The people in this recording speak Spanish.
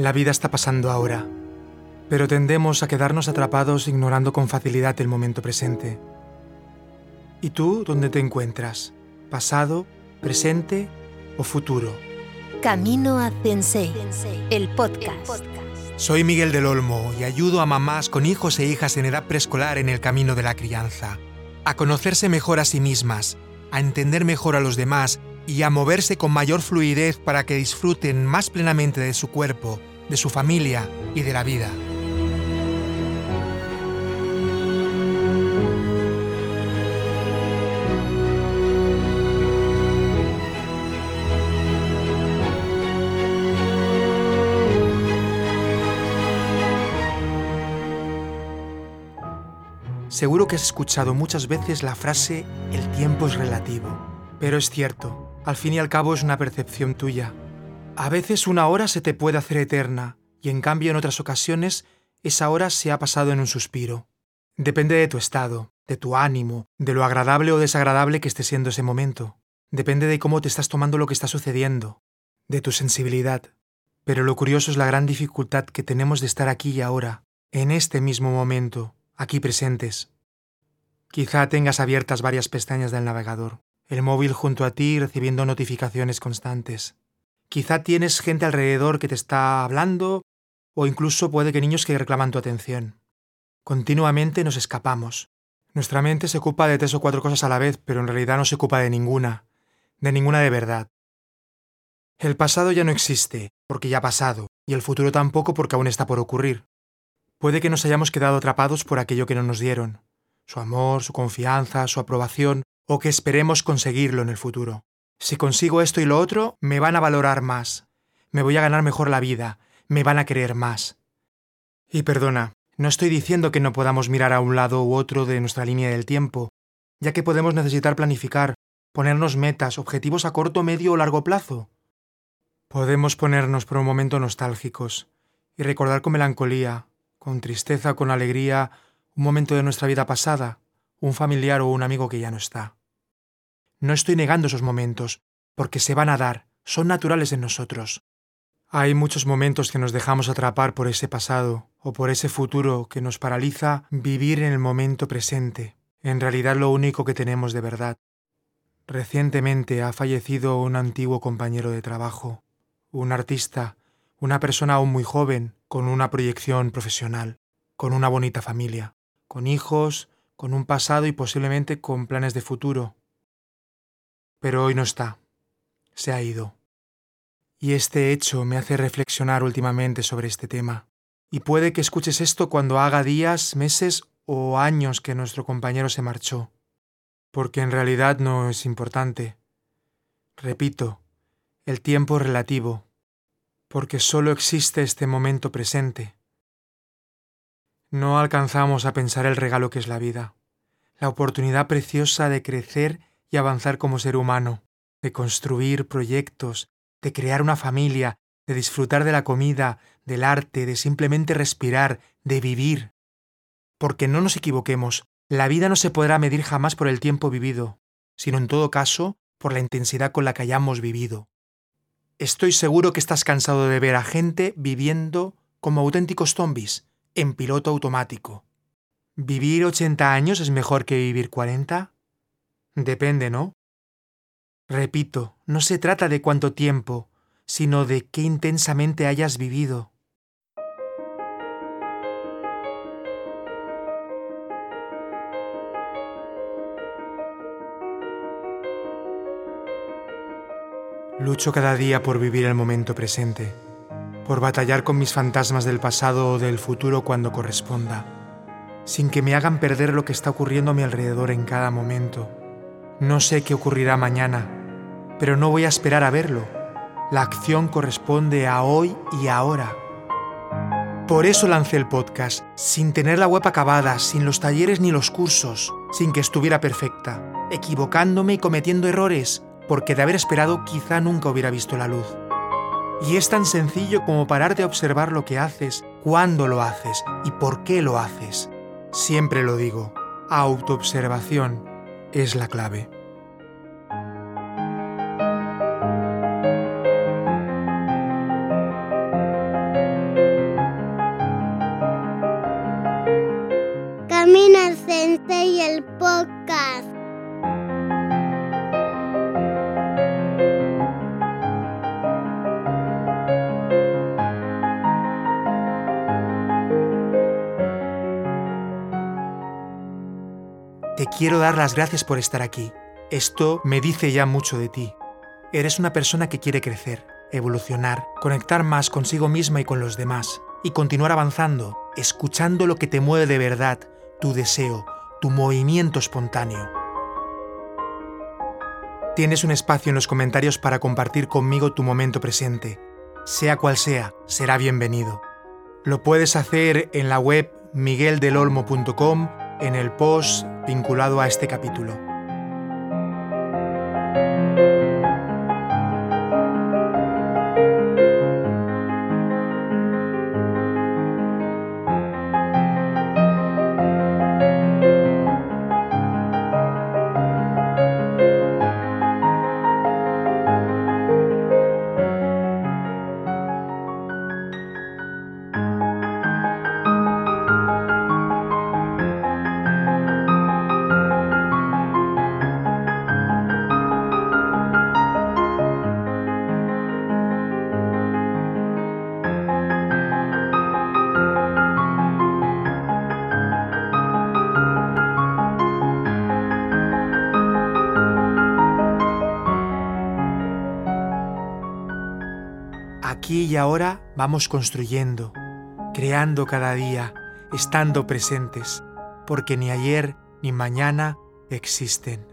La vida está pasando ahora, pero tendemos a quedarnos atrapados ignorando con facilidad el momento presente. ¿Y tú dónde te encuentras? ¿Pasado, presente o futuro? Camino a Sensei, el podcast. Soy Miguel del Olmo y ayudo a mamás con hijos e hijas en edad preescolar en el camino de la crianza, a conocerse mejor a sí mismas, a entender mejor a los demás y a moverse con mayor fluidez para que disfruten más plenamente de su cuerpo, de su familia y de la vida. Seguro que has escuchado muchas veces la frase el tiempo es relativo, pero es cierto, al fin y al cabo es una percepción tuya. A veces una hora se te puede hacer eterna, y en cambio en otras ocasiones esa hora se ha pasado en un suspiro. Depende de tu estado, de tu ánimo, de lo agradable o desagradable que esté siendo ese momento. Depende de cómo te estás tomando lo que está sucediendo, de tu sensibilidad. Pero lo curioso es la gran dificultad que tenemos de estar aquí y ahora, en este mismo momento, aquí presentes. Quizá tengas abiertas varias pestañas del navegador, el móvil junto a ti recibiendo notificaciones constantes. Quizá tienes gente alrededor que te está hablando o incluso puede que niños que reclaman tu atención. Continuamente nos escapamos. Nuestra mente se ocupa de tres o cuatro cosas a la vez, pero en realidad no se ocupa de ninguna, de ninguna de verdad. El pasado ya no existe, porque ya ha pasado, y el futuro tampoco porque aún está por ocurrir. Puede que nos hayamos quedado atrapados por aquello que no nos dieron, su amor, su confianza, su aprobación, o que esperemos conseguirlo en el futuro. Si consigo esto y lo otro, me van a valorar más, me voy a ganar mejor la vida, me van a querer más. Y perdona, no estoy diciendo que no podamos mirar a un lado u otro de nuestra línea del tiempo, ya que podemos necesitar planificar, ponernos metas, objetivos a corto, medio o largo plazo. Podemos ponernos por un momento nostálgicos y recordar con melancolía, con tristeza, con alegría, un momento de nuestra vida pasada, un familiar o un amigo que ya no está. No estoy negando esos momentos, porque se van a dar, son naturales en nosotros. Hay muchos momentos que nos dejamos atrapar por ese pasado o por ese futuro que nos paraliza vivir en el momento presente, en realidad lo único que tenemos de verdad. Recientemente ha fallecido un antiguo compañero de trabajo, un artista, una persona aún muy joven, con una proyección profesional, con una bonita familia, con hijos, con un pasado y posiblemente con planes de futuro. Pero hoy no está. Se ha ido. Y este hecho me hace reflexionar últimamente sobre este tema. Y puede que escuches esto cuando haga días, meses o años que nuestro compañero se marchó, porque en realidad no es importante. Repito, el tiempo relativo, porque solo existe este momento presente. No alcanzamos a pensar el regalo que es la vida, la oportunidad preciosa de crecer y avanzar como ser humano, de construir proyectos, de crear una familia, de disfrutar de la comida, del arte, de simplemente respirar, de vivir. Porque no nos equivoquemos, la vida no se podrá medir jamás por el tiempo vivido, sino en todo caso por la intensidad con la que hayamos vivido. Estoy seguro que estás cansado de ver a gente viviendo como auténticos zombies, en piloto automático. ¿Vivir 80 años es mejor que vivir 40? Depende, ¿no? Repito, no se trata de cuánto tiempo, sino de qué intensamente hayas vivido. Lucho cada día por vivir el momento presente, por batallar con mis fantasmas del pasado o del futuro cuando corresponda, sin que me hagan perder lo que está ocurriendo a mi alrededor en cada momento. No sé qué ocurrirá mañana, pero no voy a esperar a verlo. La acción corresponde a hoy y ahora. Por eso lancé el podcast, sin tener la web acabada, sin los talleres ni los cursos, sin que estuviera perfecta, equivocándome y cometiendo errores, porque de haber esperado quizá nunca hubiera visto la luz. Y es tan sencillo como pararte a observar lo que haces, cuándo lo haces y por qué lo haces. Siempre lo digo, autoobservación es la clave. Camina Sensei el podcast. Quiero dar las gracias por estar aquí. Esto me dice ya mucho de ti. Eres una persona que quiere crecer, evolucionar, conectar más consigo misma y con los demás, y continuar avanzando, escuchando lo que te mueve de verdad, tu deseo, tu movimiento espontáneo. Tienes un espacio en los comentarios para compartir conmigo tu momento presente. Sea cual sea, será bienvenido. Lo puedes hacer en la web migueldelolmo.com en el post vinculado a este capítulo. Aquí y ahora vamos construyendo, creando cada día, estando presentes, porque ni ayer ni mañana existen.